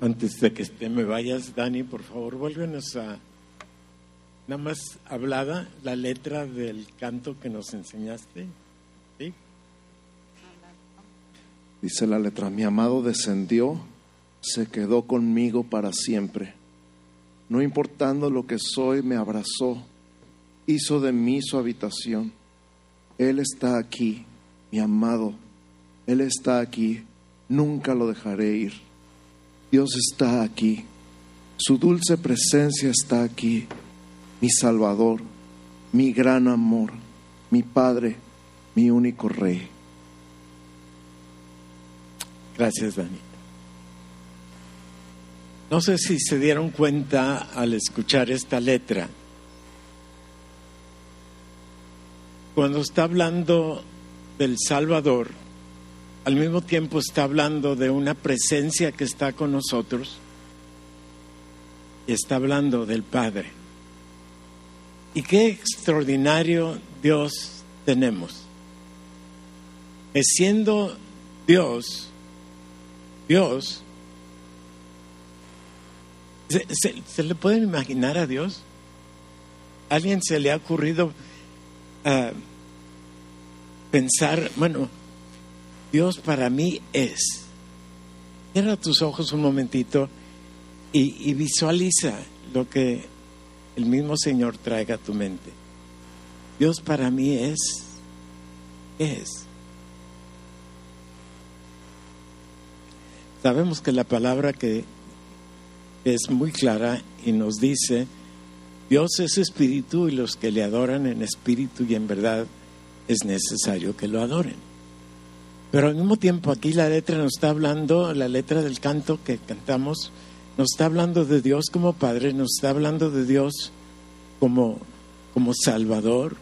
Antes de que te me vayas, Dani, por favor, vuélvenos a nada más hablada la letra del canto que nos enseñaste. ¿Sí? Dice la letra, mi amado descendió, se quedó conmigo para siempre. No importando lo que soy, me abrazó, hizo de mí su habitación. Él está aquí, mi amado, Él está aquí, nunca lo dejaré ir. Dios está aquí, su dulce presencia está aquí, mi Salvador, mi gran amor, mi Padre, mi único Rey. Gracias, Dani. No sé si se dieron cuenta al escuchar esta letra. Cuando está hablando del Salvador, al mismo tiempo está hablando de una presencia que está con nosotros y está hablando del Padre. Y qué extraordinario Dios tenemos. Que siendo Dios, Dios, ¿se, le pueden imaginar a Dios? ¿A ¿Alguien se le ha ocurrido ah, pensar, bueno, Dios para mí es. Cierra tus ojos un momentito y, visualiza lo que el mismo Señor traiga a tu mente. Dios para mí es, es. Sabemos que la palabra que es muy clara y nos dice, Dios es espíritu y los que le adoran en espíritu y en verdad es necesario que lo adoren. Pero al mismo tiempo aquí la letra nos está hablando, la letra del canto que cantamos, nos está hablando de Dios como Padre, nos está hablando de Dios como, como Salvador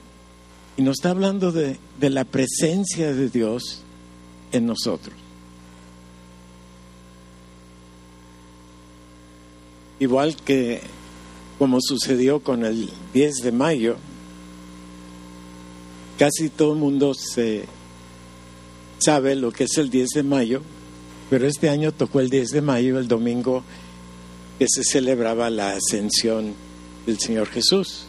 y nos está hablando de, de la presencia de Dios en nosotros. Igual que como sucedió con el 10 de mayo, casi todo el mundo se sabe lo que es el 10 de mayo, pero este año tocó el 10 de mayo, el domingo que se celebraba la ascensión del Señor Jesús.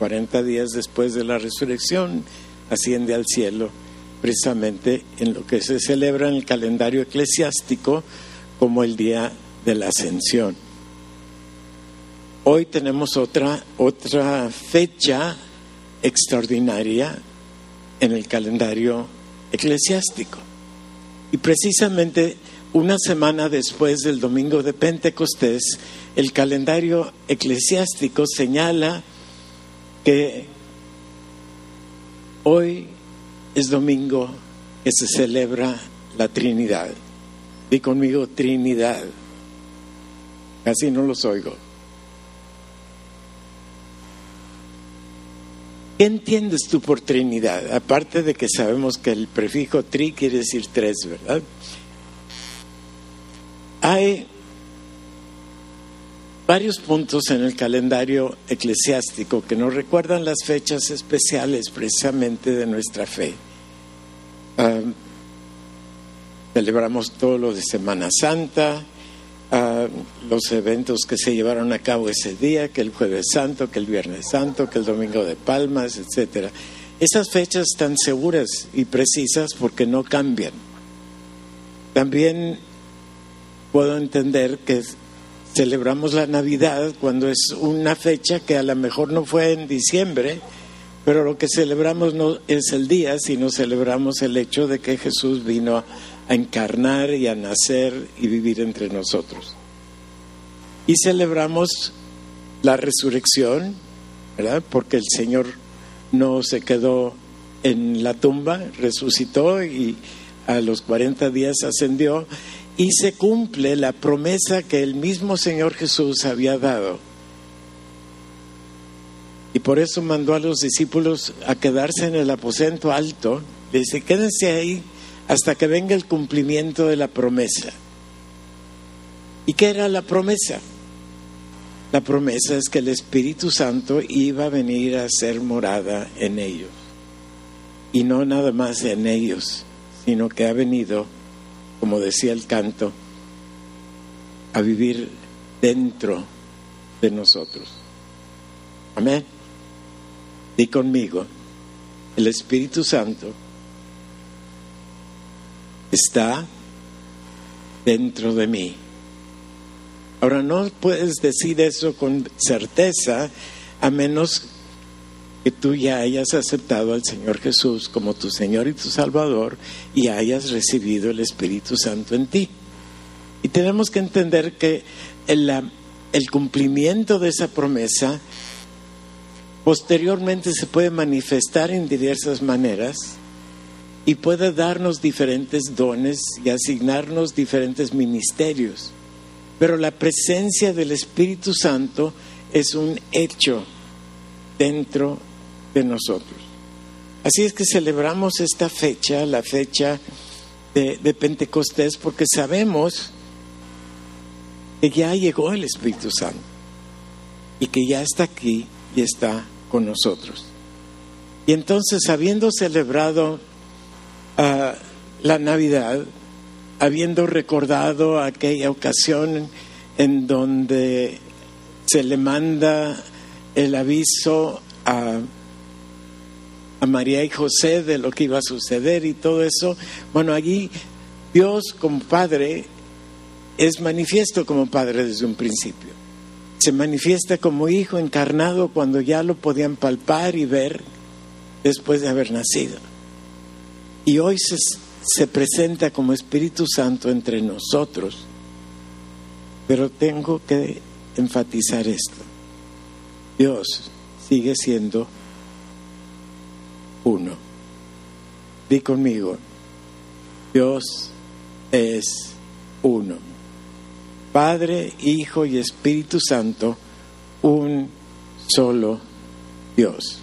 40 días después de la resurrección, asciende al cielo, precisamente en lo que se celebra en el calendario eclesiástico como el día de la ascensión. Hoy tenemos otra, otra fecha extraordinaria en el calendario eclesiástico. Y precisamente una semana después del domingo de Pentecostés, el calendario eclesiástico señala que hoy es domingo que se celebra la Trinidad. Di conmigo Trinidad. Casi no los oigo. ¿Qué entiendes tú por Trinidad? Aparte de que sabemos que el prefijo tri quiere decir tres, ¿verdad? Hay varios puntos en el calendario eclesiástico que nos recuerdan las fechas especiales precisamente de nuestra fe. Ah, celebramos todo lo de Semana Santa, los eventos que se llevaron a cabo ese día, que el jueves santo, que el viernes santo, que el domingo de palmas, etcétera. Esas fechas están seguras y precisas porque no cambian. También puedo entender que celebramos la Navidad cuando es una fecha que a lo mejor no fue en diciembre, pero lo que celebramos no es el día, sino celebramos el hecho de que Jesús vino a encarnar y a nacer y vivir entre nosotros. Y celebramos la resurrección, ¿verdad? Porque el Señor no se quedó en la tumba, resucitó y a los 40 días ascendió y se cumple la promesa que el mismo Señor Jesús había dado. Y por eso mandó a los discípulos a quedarse en el aposento alto. dice, quédense ahí hasta que venga el cumplimiento de la promesa. ¿Y qué era la promesa? La promesa es que el Espíritu Santo iba a venir a ser morada en ellos. Y no nada más en ellos, sino que ha venido, como decía el canto, a vivir dentro de nosotros. Amén. Di conmigo, el Espíritu Santo está dentro de mí. Ahora no puedes decir eso con certeza a menos que tú ya hayas aceptado al Señor Jesús como tu Señor y tu Salvador y hayas recibido el Espíritu Santo en ti. Y tenemos que entender que el, el cumplimiento de esa promesa posteriormente se puede manifestar en diversas maneras y puede darnos diferentes dones y asignarnos diferentes ministerios. Pero la presencia del Espíritu Santo es un hecho dentro de nosotros. Así es que celebramos esta fecha, la fecha de, de Pentecostés, porque sabemos que ya llegó el Espíritu Santo y que ya está aquí y está con nosotros. Y entonces, habiendo celebrado la Navidad, habiendo recordado aquella ocasión en donde se le manda el aviso a, a María y José de lo que iba a suceder y todo eso, bueno, allí Dios como Padre es manifiesto como Padre desde un principio. Se manifiesta como Hijo encarnado cuando ya lo podían palpar y ver después de haber nacido. Y hoy se, se presenta como Espíritu Santo entre nosotros. Pero tengo que enfatizar esto. Dios sigue siendo uno. Di conmigo, Dios es uno. Padre, Hijo y Espíritu Santo, un solo Dios.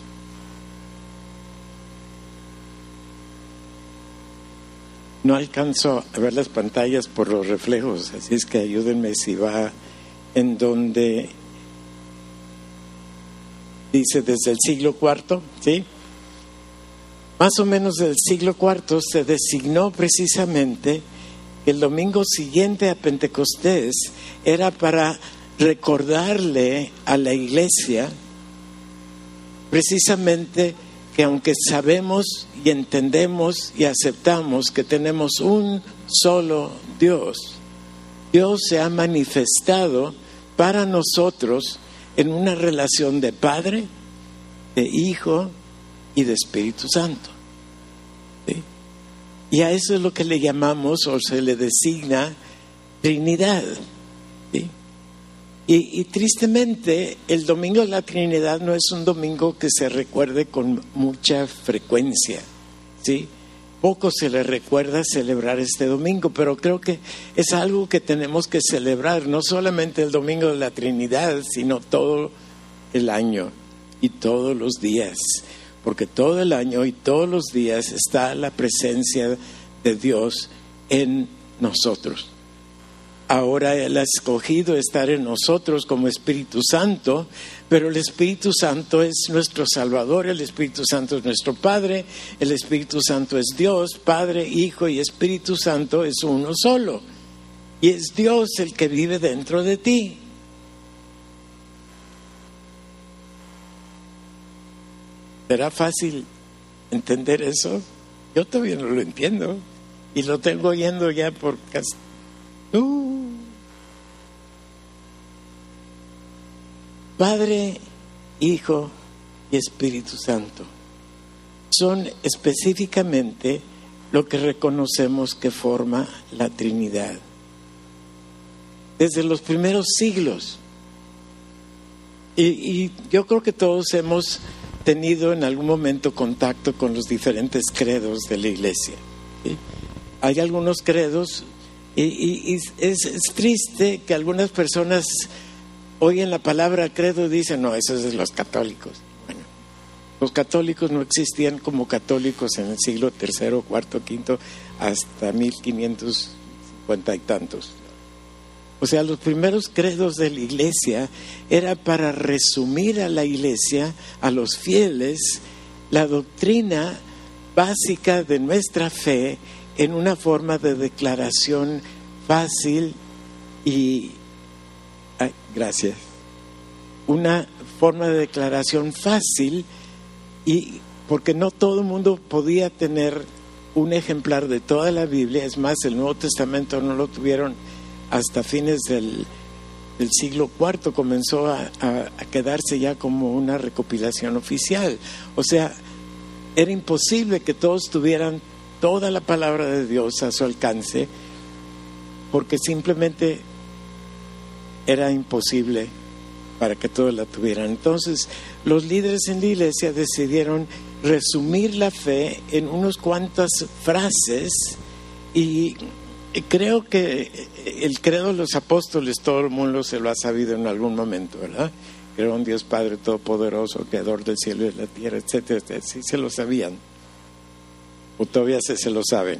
No alcanzo a ver las pantallas por los reflejos, así es que ayúdenme si va en donde dice desde el siglo IV, ¿sí? Más o menos del siglo IV se designó precisamente el domingo siguiente a Pentecostés era para recordarle a la iglesia precisamente que aunque sabemos y entendemos y aceptamos que tenemos un solo Dios, Dios se ha manifestado para nosotros en una relación de Padre, de Hijo y de Espíritu Santo. Y a eso es lo que le llamamos o se le designa Trinidad. Y, tristemente, el domingo de la Trinidad no es un domingo que se recuerde con mucha frecuencia. ¿sí? Poco se le recuerda celebrar este domingo, pero creo que es algo que tenemos que celebrar, no solamente el domingo de la Trinidad, sino todo el año y todos los días porque todo el año y todos los días está la presencia de Dios en nosotros. Ahora Él ha escogido estar en nosotros como Espíritu Santo, pero el Espíritu Santo es nuestro Salvador, el Espíritu Santo es nuestro Padre, el Espíritu Santo es Dios, Padre, Hijo y Espíritu Santo es uno solo. Y es Dios el que vive dentro de ti. ¿Será fácil entender eso? Yo todavía no lo entiendo y lo tengo oyendo ya por casi... Uh. Padre, Hijo y Espíritu Santo son específicamente lo que reconocemos que forma la Trinidad. Desde los primeros siglos. Y, yo creo que todos hemos tenido en algún momento contacto con los diferentes credos de la iglesia. Hay algunos credos y, es, triste que algunas personas oyen la palabra credo y dicen, no, eso es de los católicos. Bueno, los católicos no existían como católicos en el siglo tercero, cuarto, quinto, hasta 1550 y tantos. O sea, los primeros credos de la iglesia era para resumir a la iglesia, a los fieles, la doctrina básica de nuestra fe en una forma de declaración fácil y gracias. Una forma de declaración fácil y porque no todo el mundo podía tener un ejemplar de toda la Biblia, es más, el Nuevo Testamento no lo tuvieron hasta fines del, siglo IV, comenzó a, quedarse ya como una recopilación oficial. O sea, era imposible que todos tuvieran toda la palabra de Dios a su alcance, porque simplemente era imposible para que todos la tuvieran. Entonces, los líderes en la iglesia decidieron resumir la fe en unas cuantas frases y creo que el credo de los apóstoles todo el mundo se lo ha sabido en algún momento, ¿verdad? Creo en Dios Padre Todopoderoso, Creador del cielo y de la tierra, etcétera, etcétera. Sí se lo sabían. O todavía se, se lo saben.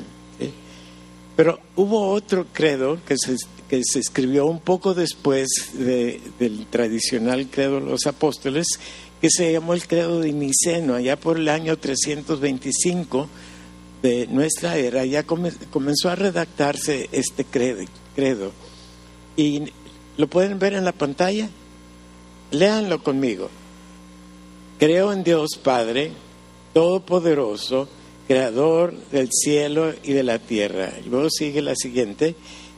Pero hubo otro credo que se, que se escribió un poco después de, del tradicional credo de los apóstoles, que se llamó el credo de Niceno, allá por el año 325 de nuestra era, ya comenzó a redactarse este credo, credo. Y lo pueden ver en la pantalla. Léanlo conmigo. Creo en Dios Padre, Todopoderoso, Creador del cielo y de la tierra. Y luego sigue la siguiente.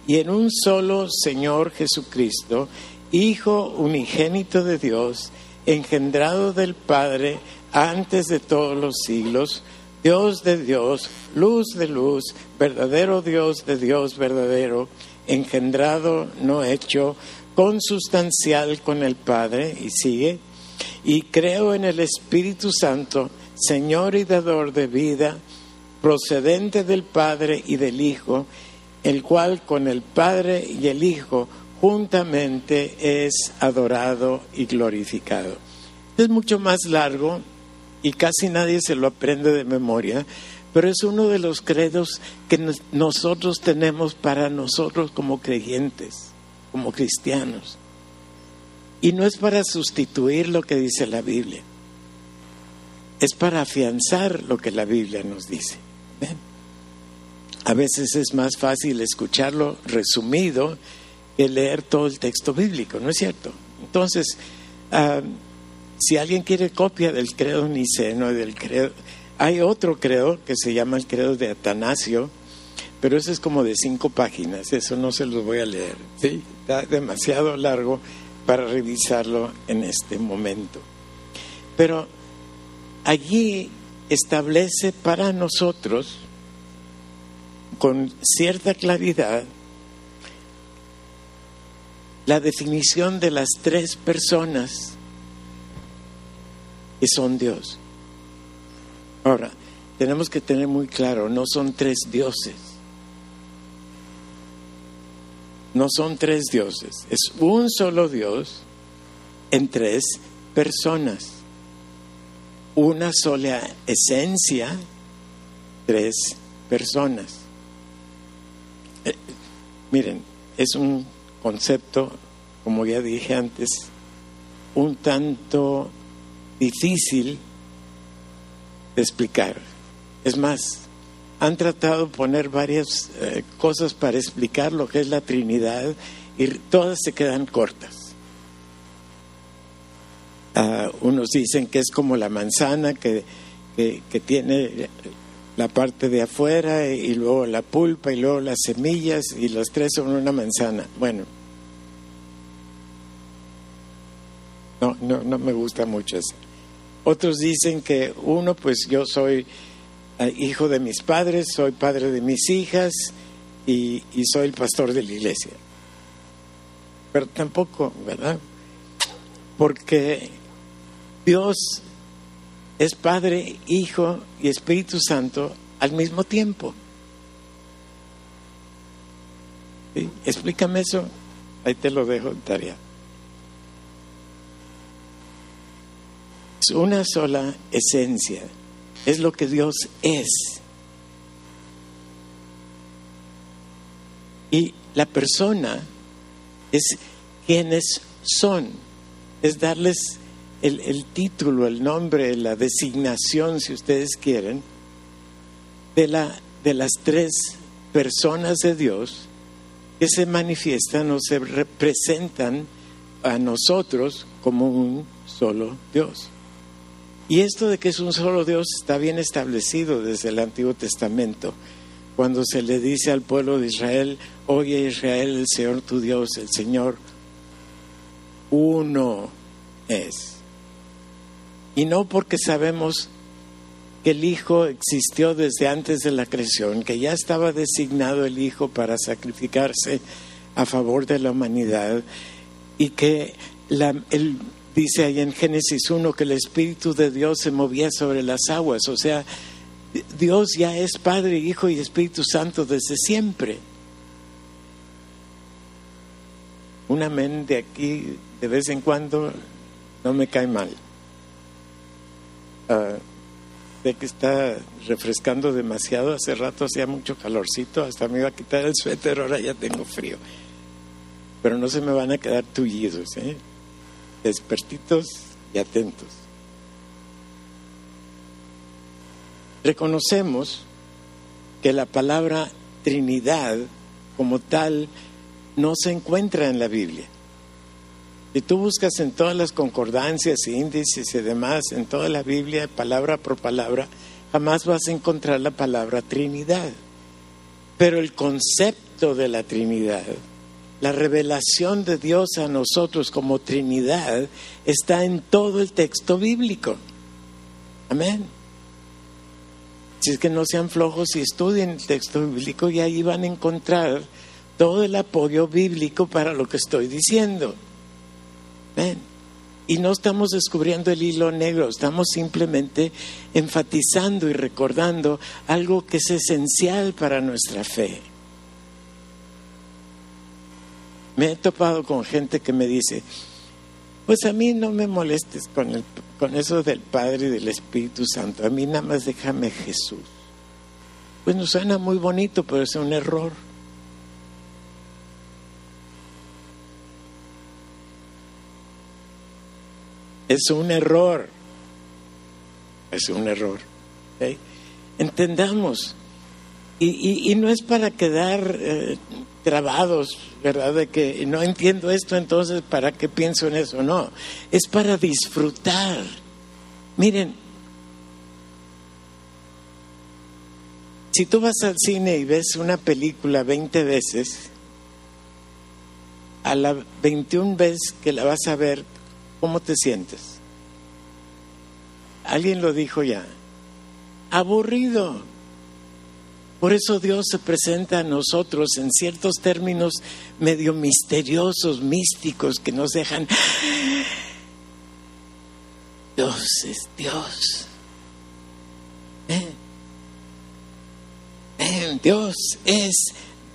Y en un solo Señor Jesucristo, Hijo unigénito de Dios, engendrado del Padre antes de todos los siglos, Dios de Dios, luz de luz, verdadero Dios de Dios verdadero, engendrado, no hecho, consustancial con el Padre, y sigue, y creo en el Espíritu Santo, Señor y dador de vida, procedente del Padre y del Hijo, el cual con el Padre y el Hijo juntamente es adorado y glorificado. Es mucho más largo y casi nadie se lo aprende de memoria, pero es uno de los credos que nosotros tenemos para nosotros como creyentes, como cristianos. Y no es para sustituir lo que dice la Biblia, es para afianzar lo que la Biblia nos dice. ¿Ven? A veces es más fácil escucharlo resumido que leer todo el texto bíblico, ¿no es cierto? Entonces, uh, si alguien quiere copia del credo niceno, del credo, hay otro credo que se llama el credo de Atanasio, pero ese es como de cinco páginas, eso no se los voy a leer, ¿sí? Está demasiado largo para revisarlo en este momento. Pero allí establece para nosotros con cierta claridad la definición de las tres personas que son Dios. Ahora, tenemos que tener muy claro, no son tres dioses. No son tres dioses, es un solo Dios en tres personas. Una sola esencia, tres personas. Eh, miren, es un concepto, como ya dije antes, un tanto difícil de explicar. Es más, han tratado de poner varias eh, cosas para explicar lo que es la Trinidad y todas se quedan cortas. Uh, unos dicen que es como la manzana que, que, tiene la parte de afuera y luego la pulpa y luego las semillas y los tres son una manzana. Bueno, no, no, no me gusta mucho eso. Otros dicen que uno, pues yo soy eh, hijo de mis padres, soy padre de mis hijas y, y soy el pastor de la iglesia. Pero tampoco, ¿verdad? Porque Dios es Padre, Hijo y Espíritu Santo al mismo tiempo. ¿Sí? Explícame eso, ahí te lo dejo en tarea. Es una sola esencia, es lo que Dios es. Y la persona es quienes son, es darles el, el, título, el nombre, la designación, si ustedes quieren, de, la, de las tres personas de Dios que se manifiestan o se representan a nosotros como un solo Dios. Y esto de que es un solo Dios está bien establecido desde el Antiguo Testamento, cuando se le dice al pueblo de Israel, oye Israel, el Señor tu Dios, el Señor uno es. Y no porque sabemos que el Hijo existió desde antes de la creación, que ya estaba designado el Hijo para sacrificarse a favor de la humanidad y que dice ahí en Génesis 1 que el Espíritu de Dios se movía sobre las aguas, o sea, Dios ya es Padre, Hijo y Espíritu Santo desde siempre. Un amén de aquí de vez en cuando no me cae mal. De que está refrescando demasiado, hace rato hacía mucho calorcito, hasta me iba a quitar el suéter, ahora ya tengo frío. Pero no se me van a quedar tullidos, ¿eh? despertitos y atentos. Reconocemos que la palabra Trinidad como tal no se encuentra en la Biblia. Si tú buscas en todas las concordancias, índices y demás, en toda la Biblia, palabra por palabra, jamás vas a encontrar la palabra Trinidad. Pero el concepto de la Trinidad, la revelación de Dios a nosotros como Trinidad, está en todo el texto bíblico. Amén. Si es que no sean flojos y estudien el texto bíblico y ahí van a encontrar todo el apoyo bíblico para lo que estoy diciendo. Y no estamos descubriendo el hilo negro, estamos simplemente enfatizando y recordando algo que es esencial para nuestra fe. Me he topado con gente que me dice, pues a mí no me molestes con, el, con eso del Padre y del Espíritu Santo, a mí nada más déjame Jesús. Pues nos suena muy bonito, pero es un error. Es un error. Es un error. Entendamos. Y, no es para quedar eh, trabados, ¿verdad? De que no entiendo esto, entonces, ¿para qué pienso en eso? No, es para disfrutar. Miren, si tú vas al cine y ves una película 20 veces, a la 21 vez que la vas a ver, ¿Cómo te sientes? Alguien lo dijo ya. Aburrido. Por eso Dios se presenta a nosotros en ciertos términos medio misteriosos, místicos, que nos dejan... Dios es Dios. Dios es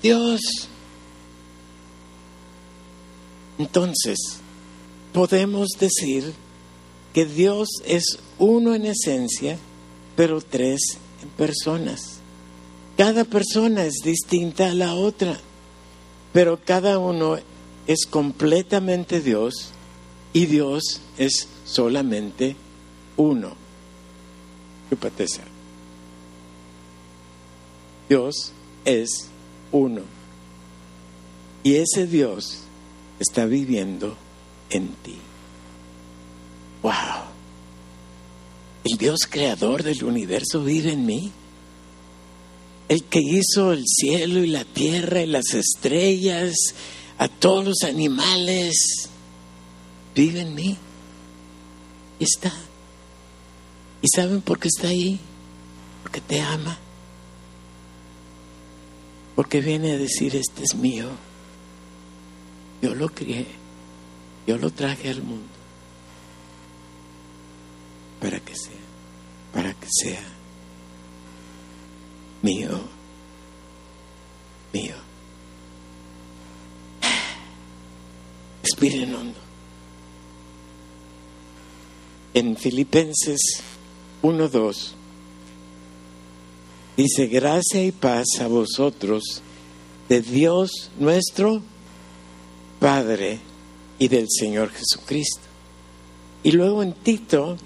Dios. Entonces, podemos decir que Dios es uno en esencia, pero tres en personas. Cada persona es distinta a la otra, pero cada uno es completamente Dios y Dios es solamente uno. Dios es uno. Y ese Dios está viviendo en ti. ¡Wow! El Dios creador del universo vive en mí. El que hizo el cielo y la tierra y las estrellas, a todos los animales, vive en mí. Está. ¿Y saben por qué está ahí? Porque te ama. Porque viene a decir, este es mío. Yo lo crié. Yo lo traje al mundo para que sea, para que sea mío, mío. Respiren hondo. En Filipenses 1.2 dice, gracia y paz a vosotros de Dios nuestro Padre y del Señor Jesucristo. Y luego en Tito,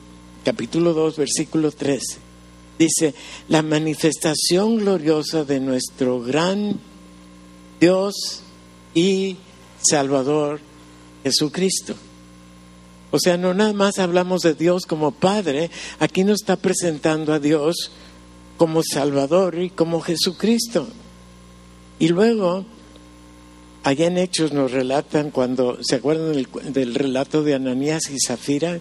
capítulo 2, versículo 13, dice, la manifestación gloriosa de nuestro gran Dios y Salvador Jesucristo. O sea, no nada más hablamos de Dios como Padre, aquí nos está presentando a Dios como Salvador y como Jesucristo. Y luego, allá en Hechos nos relatan cuando, ¿se acuerdan del, relato de Ananías y Zafira?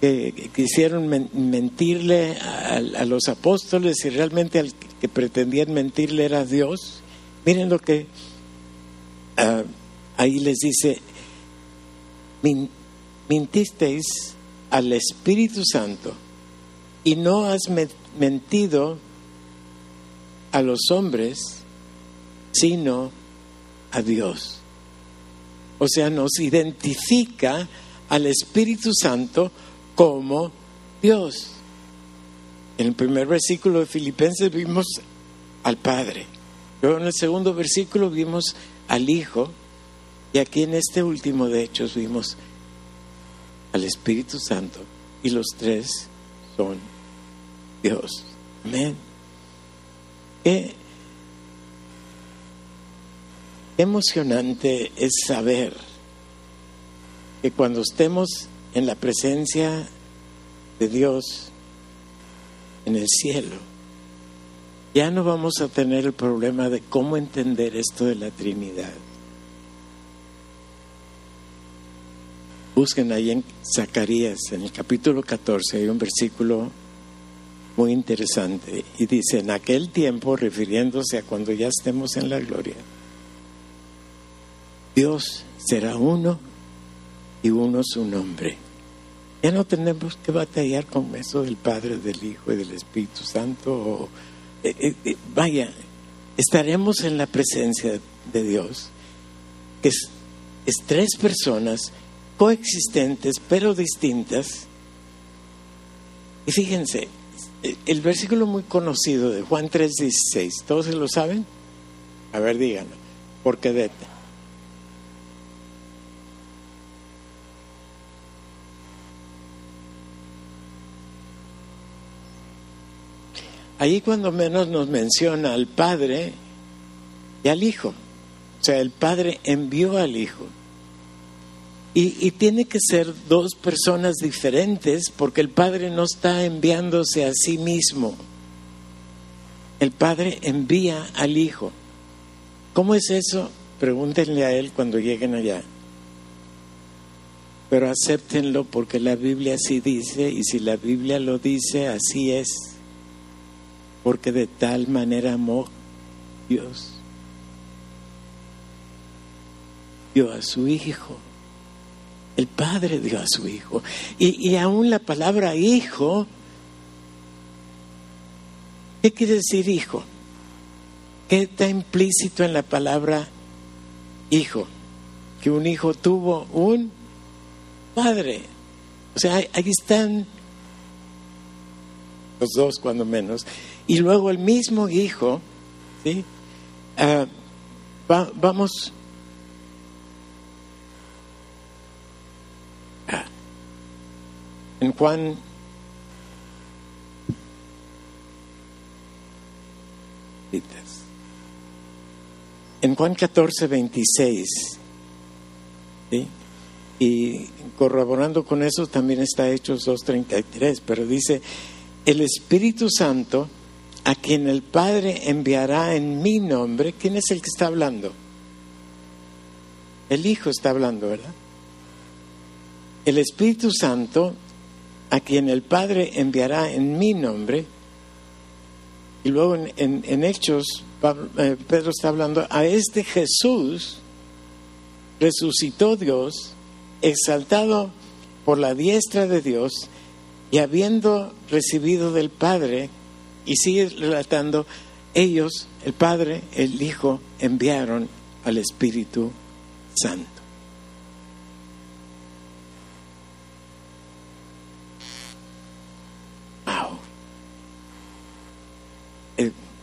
Que quisieron mentirle a, los apóstoles y realmente al que pretendían mentirle era Dios. Miren lo que ah, ahí les dice, mintisteis al Espíritu Santo y no has mentido a los hombres, sino a Dios. O sea, nos identifica al Espíritu Santo como Dios. En el primer versículo de Filipenses vimos al Padre. Luego en el segundo versículo vimos al Hijo. Y aquí en este último de Hechos vimos al Espíritu Santo. Y los tres son Dios. Amén. Emocionante es saber que cuando estemos en la presencia de Dios en el cielo, ya no vamos a tener el problema de cómo entender esto de la Trinidad. Busquen ahí en Zacarías, en el capítulo 14, hay un versículo muy interesante. Y dice, en aquel tiempo, refiriéndose a cuando ya estemos en la gloria, Dios será uno y uno su nombre. Ya no tenemos que batallar con eso del Padre, del Hijo y del Espíritu Santo. Eh, eh, eh, vaya, estaremos en la presencia de Dios, que es tres personas coexistentes pero distintas. Y fíjense, el versículo muy conocido de Juan 3:16, ¿todos se lo saben? A ver, díganlo, porque de Ahí cuando menos nos menciona al Padre y al Hijo. O sea, el Padre envió al Hijo. Y, tiene que ser dos personas diferentes porque el Padre no está enviándose a sí mismo. El Padre envía al Hijo. ¿Cómo es eso? Pregúntenle a Él cuando lleguen allá. Pero acéptenlo porque la Biblia así dice y si la Biblia lo dice, así es. Porque de tal manera amó Dios. Dio a su Hijo el Padre dio a su Hijo. Y, aún la palabra hijo, ¿qué quiere decir hijo? ¿Qué está implícito en la palabra hijo? Que un hijo tuvo un padre. O sea, ahí están los dos cuando menos. Y luego el mismo hijo, ¿sí? Ah, vamos. En Juan. En Juan 14, 26, y corroborando con eso también está Hechos 2.33, pero dice, el Espíritu Santo, a quien el Padre enviará en mi nombre, ¿quién es el que está hablando? El Hijo está hablando, ¿verdad? El Espíritu Santo a quien el Padre enviará en mi nombre. Y luego en, Hechos, eh, Pedro está hablando, a este Jesús resucitó Dios, exaltado por la diestra de Dios, y habiendo recibido del Padre, y sigue relatando, ellos, el Padre, el Hijo, enviaron al Espíritu Santo.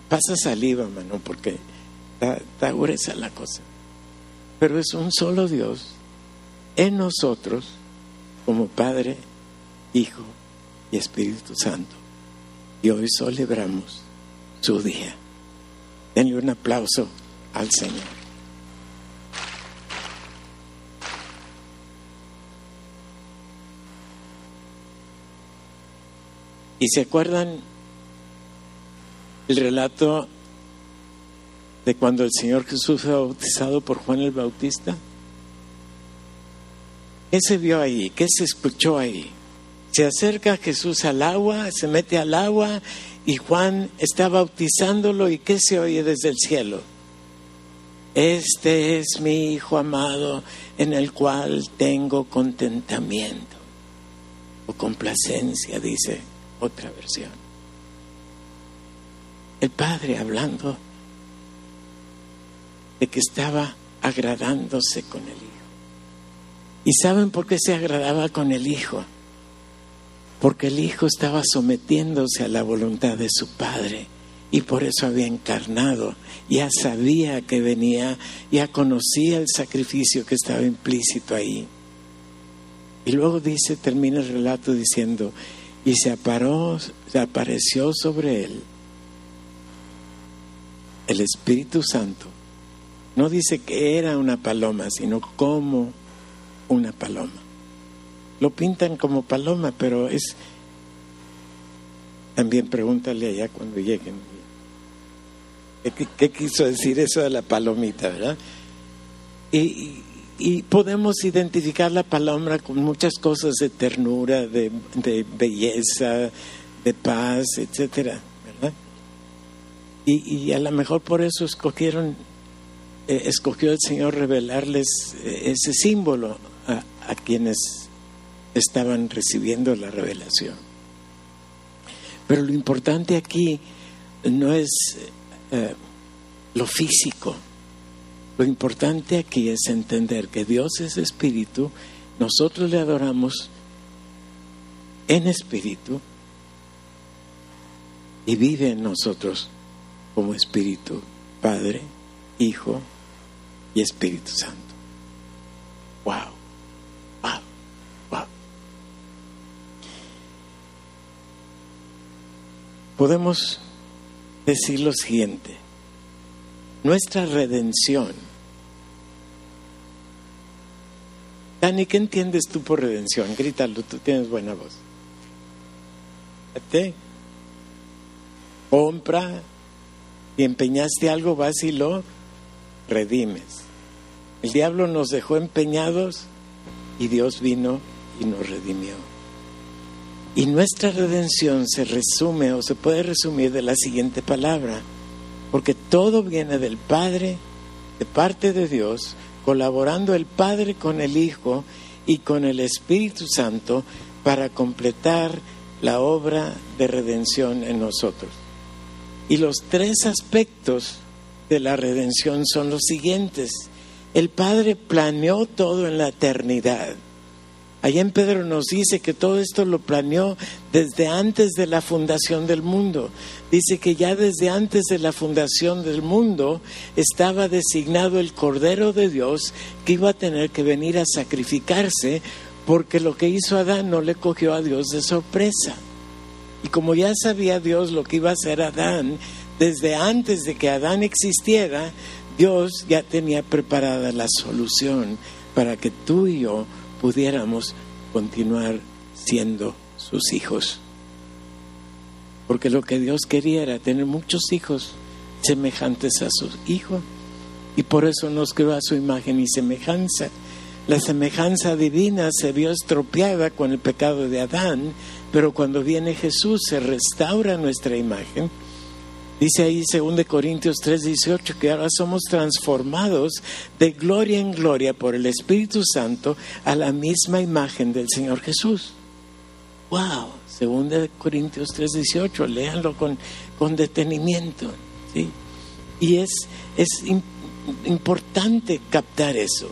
pasa saliva, mano, porque está, gruesa la cosa. Pero es un solo Dios en nosotros como Padre, Hijo y Espíritu Santo. Y hoy celebramos su día. Denle un aplauso al Señor. ¿Y se acuerdan el relato de cuando el Señor Jesús fue bautizado por Juan el Bautista? ¿Qué se vio ahí? ¿Qué se escuchó ahí? Se acerca Jesús al agua, se mete al agua y Juan está bautizándolo y ¿qué se oye desde el cielo? Este es mi Hijo amado en el cual tengo contentamiento o complacencia, dice otra versión. El Padre hablando de que estaba agradándose con el Hijo. ¿Y saben por qué se agradaba con el Hijo? Porque el Hijo estaba sometiéndose a la voluntad de su Padre y por eso había encarnado, ya sabía que venía, ya conocía el sacrificio que estaba implícito ahí. Y luego dice, termina el relato diciendo, y se, se apareció sobre él el Espíritu Santo. No dice que era una paloma, sino como una paloma. Lo pintan como paloma, pero es... También pregúntale allá cuando lleguen. ¿Qué, quiso decir eso de la palomita, verdad? Y, y, podemos identificar la paloma con muchas cosas de ternura, de, belleza, de paz, etcétera, ¿verdad? Y, y, a lo mejor por eso escogieron, eh, escogió el Señor revelarles eh, ese símbolo a, quienes estaban recibiendo la revelación. Pero lo importante aquí no es eh, lo físico. Lo importante aquí es entender que Dios es espíritu, nosotros le adoramos en espíritu y vive en nosotros como espíritu, Padre, Hijo y Espíritu Santo. Wow. Podemos decir lo siguiente. Nuestra redención. Dani, ¿qué entiendes tú por redención? Grítalo, tú tienes buena voz. ¿Te? Compra y empeñaste algo, vas y lo redimes. El diablo nos dejó empeñados y Dios vino y nos redimió. Y nuestra redención se resume o se puede resumir de la siguiente palabra, porque todo viene del Padre, de parte de Dios, colaborando el Padre con el Hijo y con el Espíritu Santo para completar la obra de redención en nosotros. Y los tres aspectos de la redención son los siguientes. El Padre planeó todo en la eternidad Allá en Pedro nos dice que todo esto lo planeó desde antes de la fundación del mundo. Dice que ya desde antes de la fundación del mundo estaba designado el Cordero de Dios que iba a tener que venir a sacrificarse porque lo que hizo Adán no le cogió a Dios de sorpresa. Y como ya sabía Dios lo que iba a hacer Adán, desde antes de que Adán existiera, Dios ya tenía preparada la solución para que tú y yo pudiéramos continuar siendo sus hijos. Porque lo que Dios quería era tener muchos hijos semejantes a su hijo. Y por eso nos creó a su imagen y semejanza. La semejanza divina se vio estropeada con el pecado de Adán, pero cuando viene Jesús se restaura nuestra imagen Dice ahí 2 Corintios 3:18 que ahora somos transformados de gloria en gloria por el Espíritu Santo a la misma imagen del Señor Jesús. ¡Wow! 2 Corintios 3:18, léanlo con, con detenimiento. ¿sí? Y es, es importante captar eso.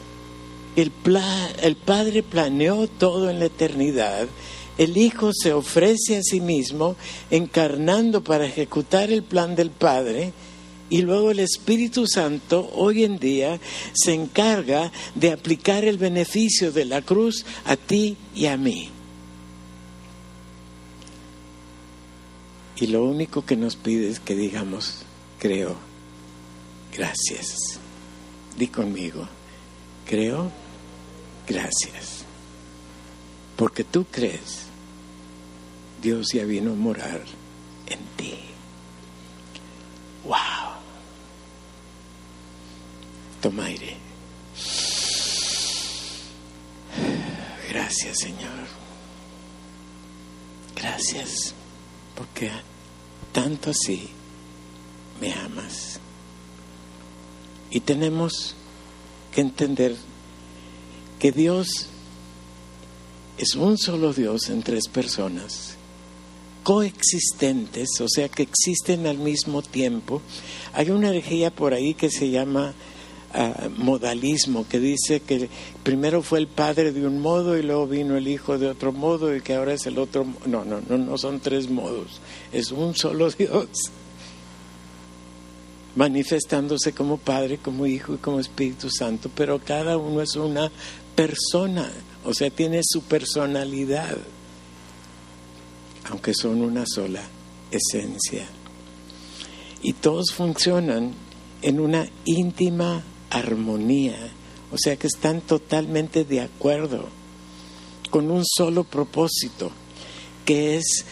El, el Padre planeó todo en la eternidad el Hijo se ofrece a sí mismo encarnando para ejecutar el plan del Padre y luego el Espíritu Santo hoy en día se encarga de aplicar el beneficio de la cruz a ti y a mí. Y lo único que nos pide es que digamos, creo, gracias. Di conmigo, creo, gracias. Porque tú crees Dios ya vino a morar en ti. ¡Wow! Toma aire. Gracias, Señor. Gracias, porque tanto así me amas. Y tenemos que entender que Dios es un solo Dios en tres personas, coexistentes, o sea que existen al mismo tiempo. Hay una herejía por ahí que se llama ah, modalismo, que dice que primero fue el Padre de un modo y luego vino el Hijo de otro modo y que ahora es el otro. No, no, no, no son tres modos, es un solo Dios manifestándose como Padre, como Hijo y como Espíritu Santo, pero cada uno es una persona, o sea, tiene su personalidad, aunque son una sola esencia. Y todos funcionan en una íntima armonía, o sea que están totalmente de acuerdo con un solo propósito, que es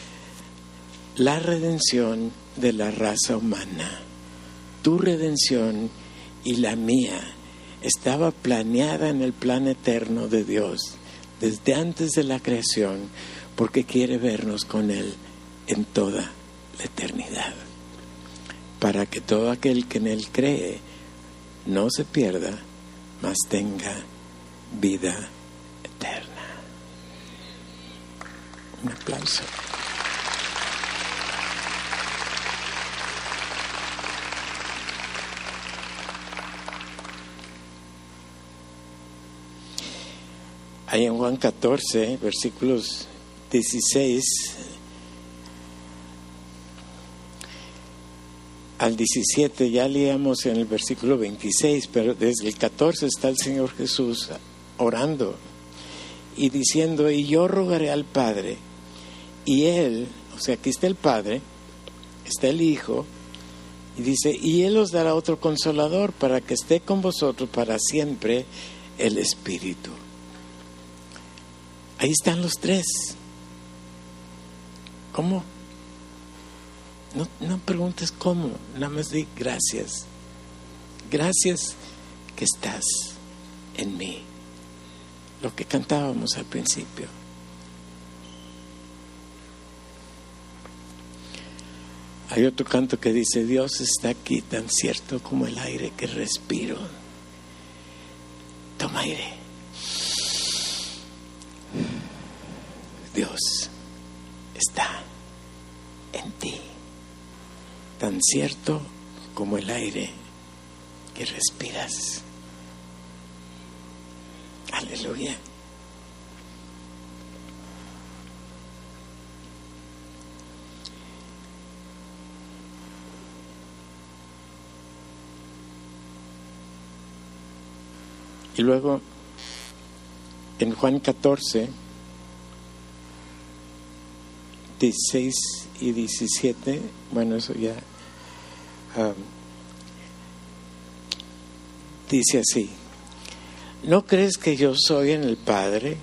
la redención de la raza humana tu redención y la mía estaba planeada en el plan eterno de Dios desde antes de la creación porque quiere vernos con Él en toda la eternidad. Para que todo aquel que en Él cree no se pierda, mas tenga vida eterna. Un aplauso. Ahí en Juan 14, versículos 16 al 17, ya leíamos en el versículo 26, pero desde el 14 está el Señor Jesús orando y diciendo, y yo rogaré al Padre, y Él, o sea, aquí está el Padre, está el Hijo, y dice, y Él os dará otro consolador para que esté con vosotros para siempre el Espíritu. Ahí están los tres. ¿Cómo? No, no preguntes cómo, nada más di gracias. Gracias que estás en mí. Lo que cantábamos al principio. Hay otro canto que dice, Dios está aquí tan cierto como el aire que respiro. Toma aire. Dios está en ti, tan cierto como el aire que respiras. Aleluya. Y luego, en Juan 14, 16 y 17, bueno, eso ya dice así, ¿no crees que yo soy en el Padre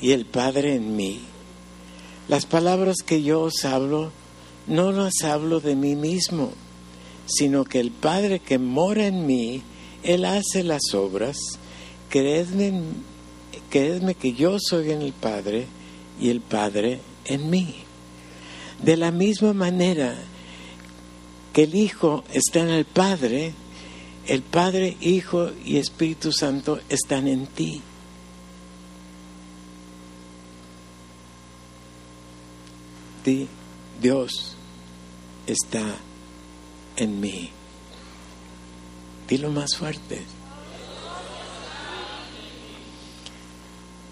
y el Padre en mí? Las palabras que yo os hablo, no las hablo de mí mismo, sino que el Padre que mora en mí, Él hace las obras, creedme, creedme que yo soy en el Padre y el Padre en mí. De la misma manera que el Hijo está en el Padre, el Padre, Hijo y Espíritu Santo están en ti. Dios está en mí. Dilo más fuerte.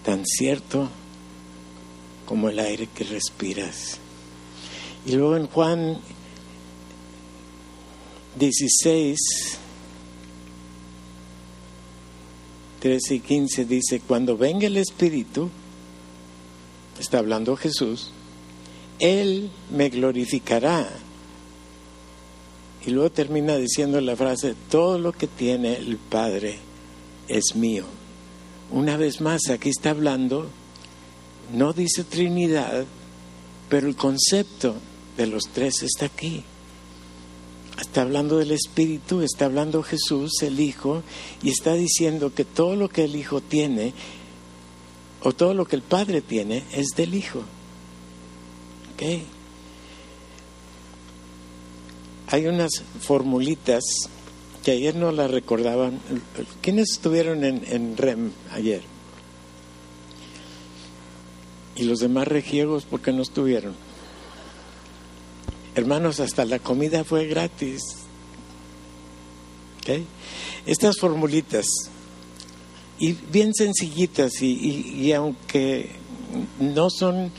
Tan cierto como el aire que respiras. Y luego en Juan 16, 13 y 15 dice, cuando venga el Espíritu, está hablando Jesús, Él me glorificará. Y luego termina diciendo la frase, todo lo que tiene el Padre es mío. Una vez más, aquí está hablando, no dice Trinidad, Pero el concepto de los tres está aquí. Está hablando del Espíritu, está hablando Jesús, el Hijo, y está diciendo que todo lo que el Hijo tiene, o todo lo que el Padre tiene, es del Hijo. ¿Ok? Hay unas formulitas que ayer no las recordaban. ¿Quiénes estuvieron en, en REM ayer? ¿Y los demás regiegos por qué no estuvieron? Hermanos, hasta la comida fue gratis. Estas formulitas, y bien sencillitas, y, y, aunque no son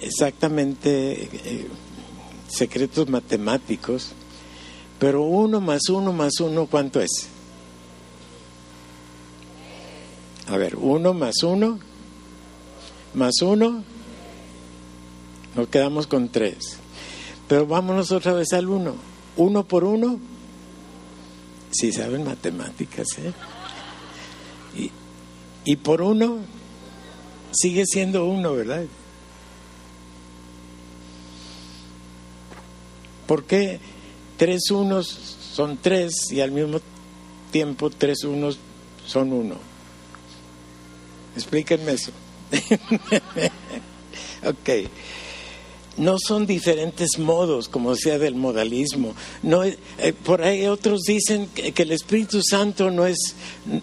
exactamente eh, secretos matemáticos, pero uno más uno más uno, ¿cuánto es? A ver, uno más uno, más uno, nos quedamos con tres. Pero vámonos otra vez al uno. Uno por uno, si saben matemáticas, ¿eh? Y, y por uno, sigue siendo uno, ¿verdad? ¿Por qué tres unos son tres y al mismo tiempo tres unos son uno? Explíquenme eso. ok. No son diferentes modos, como decía del modalismo. No, eh, por ahí otros dicen que, que, el Espíritu Santo no es,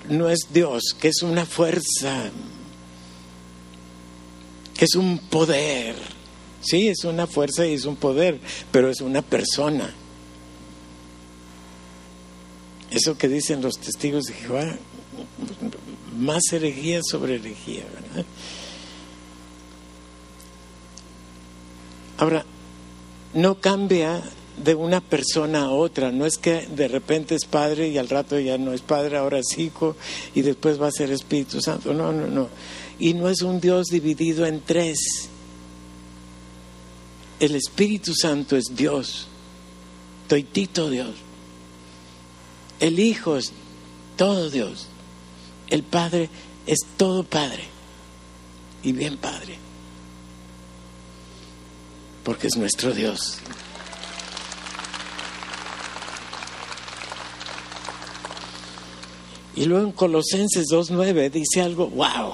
no es Dios, que es una fuerza, que es un poder. Sí, es una fuerza y es un poder, pero es una persona. Eso que dicen los testigos de Jehová, más herejía sobre herejía, ¿verdad? Ahora, no cambia de una persona a otra, no es que de repente es padre y al rato ya no es padre, ahora es hijo y después va a ser Espíritu Santo, no, no, no. Y no es un Dios dividido en tres. El Espíritu Santo es Dios, toitito Dios. El Hijo es todo Dios. El Padre es todo Padre y bien Padre porque es nuestro Dios. Y luego en Colosenses 2.9 dice algo, wow,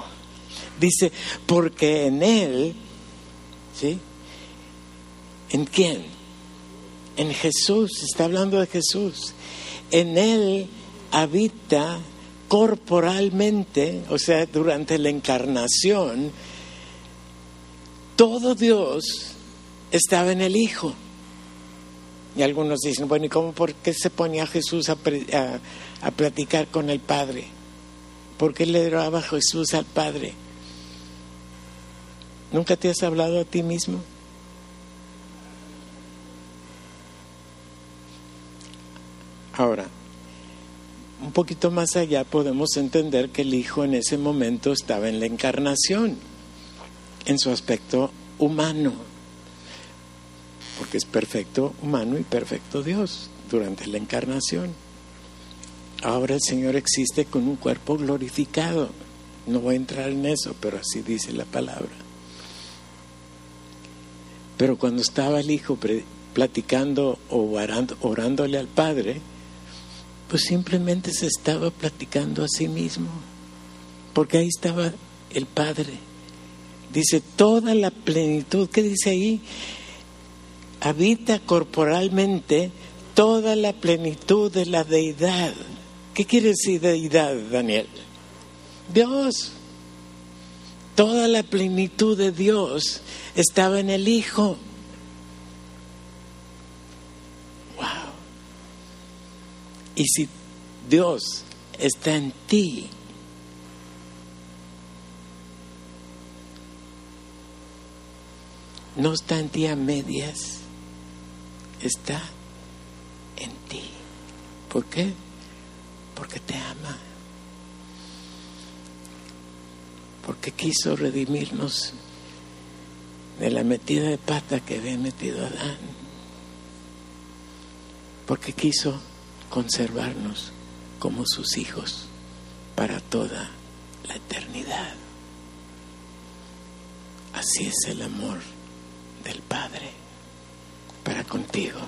dice, porque en Él, ¿sí? ¿En quién? En Jesús, está hablando de Jesús. En Él habita corporalmente, o sea, durante la encarnación, todo Dios estaba en el Hijo. Y algunos dicen, bueno, ¿y cómo, por qué se ponía Jesús a, a, platicar con el Padre? ¿Por qué le daba Jesús al Padre? ¿Nunca te has hablado a ti mismo? Ahora, un poquito más allá podemos entender que el Hijo en ese momento estaba en la encarnación, en su aspecto humano porque es perfecto humano y perfecto Dios durante la encarnación. Ahora el Señor existe con un cuerpo glorificado. No voy a entrar en eso, pero así dice la palabra. Pero cuando estaba el Hijo platicando o orándole al Padre, pues simplemente se estaba platicando a sí mismo, porque ahí estaba el Padre. Dice toda la plenitud, ¿qué dice ahí? Habita corporalmente toda la plenitud de la deidad. ¿Qué quiere decir deidad, Daniel? Dios. Toda la plenitud de Dios estaba en el Hijo. Wow. Y si Dios está en ti, no está en ti a medias está en ti. ¿Por qué? Porque te ama. Porque quiso redimirnos de la metida de pata que había metido Adán. Porque quiso conservarnos como sus hijos para toda la eternidad. Así es el amor del Padre contigo.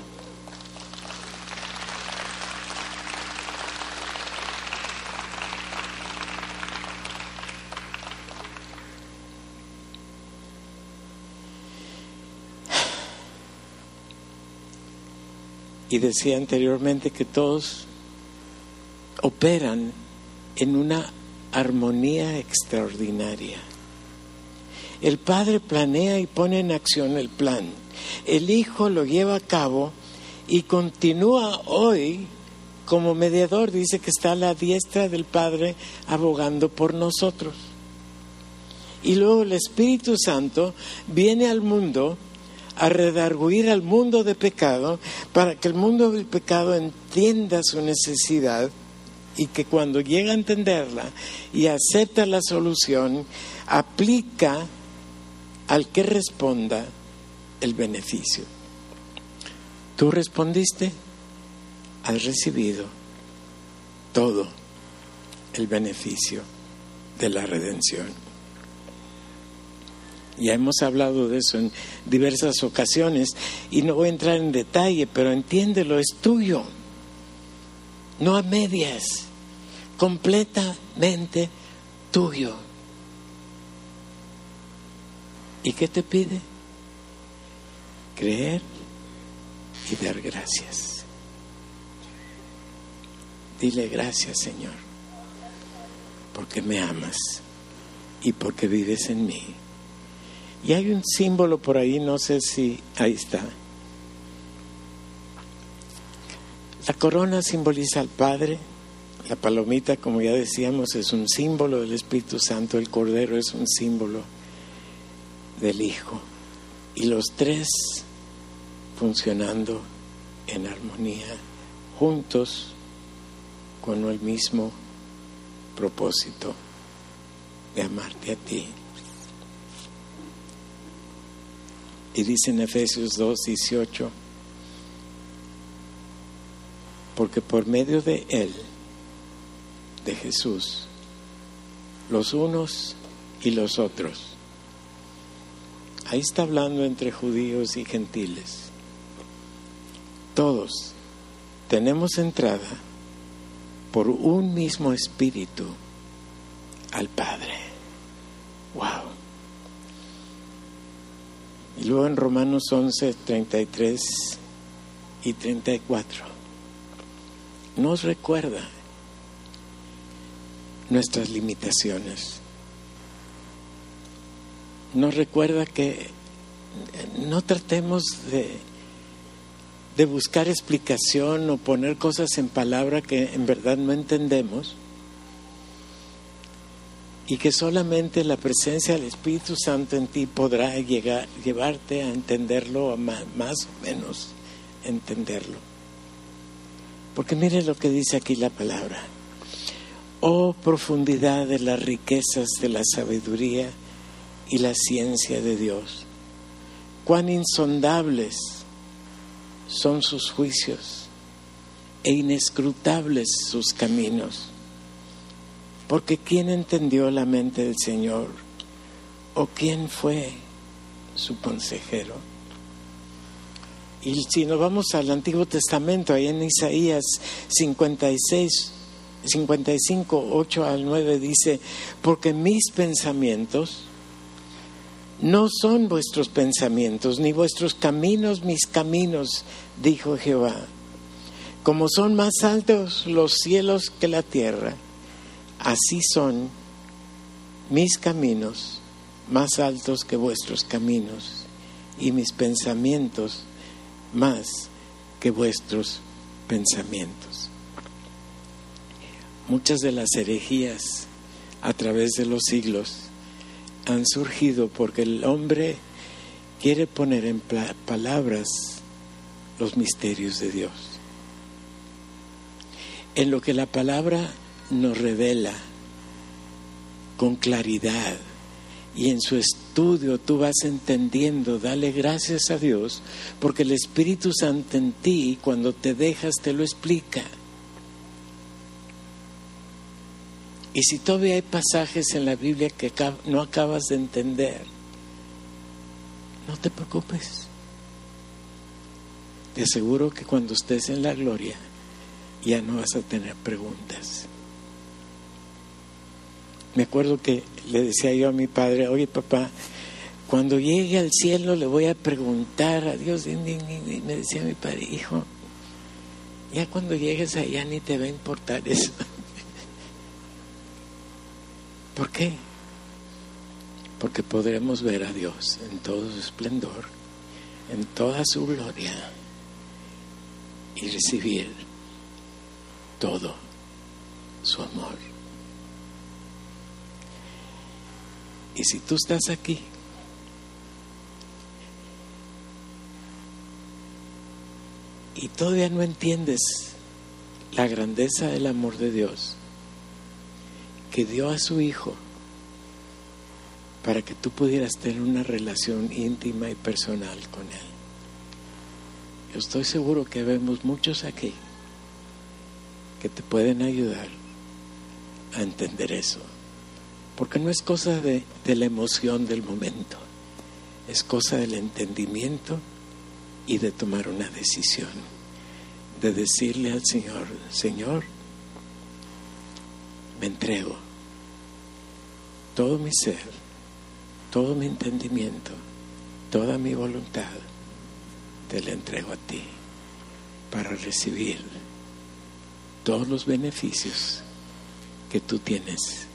Y decía anteriormente que todos operan en una armonía extraordinaria. El Padre planea y pone en acción el plan. El Hijo lo lleva a cabo y continúa hoy como mediador. Dice que está a la diestra del Padre abogando por nosotros. Y luego el Espíritu Santo viene al mundo a redarguir al mundo de pecado para que el mundo del pecado entienda su necesidad y que cuando llega a entenderla y acepta la solución, aplica al que responda el beneficio. Tú respondiste, has recibido todo el beneficio de la redención. Ya hemos hablado de eso en diversas ocasiones y no voy a entrar en detalle, pero entiéndelo, es tuyo, no a medias, completamente tuyo. ¿Y qué te pide? Creer y dar gracias. Dile gracias, Señor, porque me amas y porque vives en mí. Y hay un símbolo por ahí, no sé si ahí está. La corona simboliza al Padre, la palomita, como ya decíamos, es un símbolo del Espíritu Santo, el Cordero es un símbolo del Hijo. Y los tres funcionando en armonía, juntos con el mismo propósito de amarte a ti. Y dice en Efesios 2, 18, porque por medio de Él, de Jesús, los unos y los otros, ahí está hablando entre judíos y gentiles, todos tenemos entrada por un mismo espíritu al Padre. ¡Wow! Y luego en Romanos 11, 33 y 34 nos recuerda nuestras limitaciones. Nos recuerda que no tratemos de, de buscar explicación o poner cosas en palabra que en verdad no entendemos y que solamente la presencia del Espíritu Santo en ti podrá llegar, llevarte a entenderlo, a más, más o menos entenderlo. Porque mire lo que dice aquí la palabra. Oh profundidad de las riquezas de la sabiduría y la ciencia de Dios. Cuán insondables son sus juicios e inescrutables sus caminos porque ¿quién entendió la mente del Señor? ¿O quién fue su consejero? Y si nos vamos al Antiguo Testamento, ahí en Isaías 56, 55, 8 al 9 dice, porque mis pensamientos no son vuestros pensamientos, ni vuestros caminos mis caminos, dijo Jehová. Como son más altos los cielos que la tierra, así son mis caminos más altos que vuestros caminos y mis pensamientos más que vuestros pensamientos. Muchas de las herejías a través de los siglos han surgido porque el hombre quiere poner en palabras los misterios de Dios. En lo que la palabra nos revela con claridad y en su estudio tú vas entendiendo, dale gracias a Dios, porque el Espíritu Santo en ti, cuando te dejas, te lo explica. Y si todavía hay pasajes en la Biblia que no acabas de entender, no te preocupes. Te aseguro que cuando estés en la gloria ya no vas a tener preguntas. Me acuerdo que le decía yo a mi padre, oye papá, cuando llegue al cielo le voy a preguntar a Dios, y me decía mi padre, hijo, ya cuando llegues allá ni te va a importar eso. ¿Por qué? Porque podremos ver a Dios en todo su esplendor, en toda su gloria y recibir todo su amor. Y si tú estás aquí, y todavía no entiendes la grandeza del amor de Dios, que dio a su Hijo para que tú pudieras tener una relación íntima y personal con Él. Yo estoy seguro que vemos muchos aquí que te pueden ayudar a entender eso. Porque no es cosa de, la emoción del momento, es cosa del entendimiento y de tomar una decisión, de decirle al Señor, Señor, me entrego todo mi ser, todo mi entendimiento, toda mi voluntad, te la entrego a ti para recibir todos los beneficios que tú tienes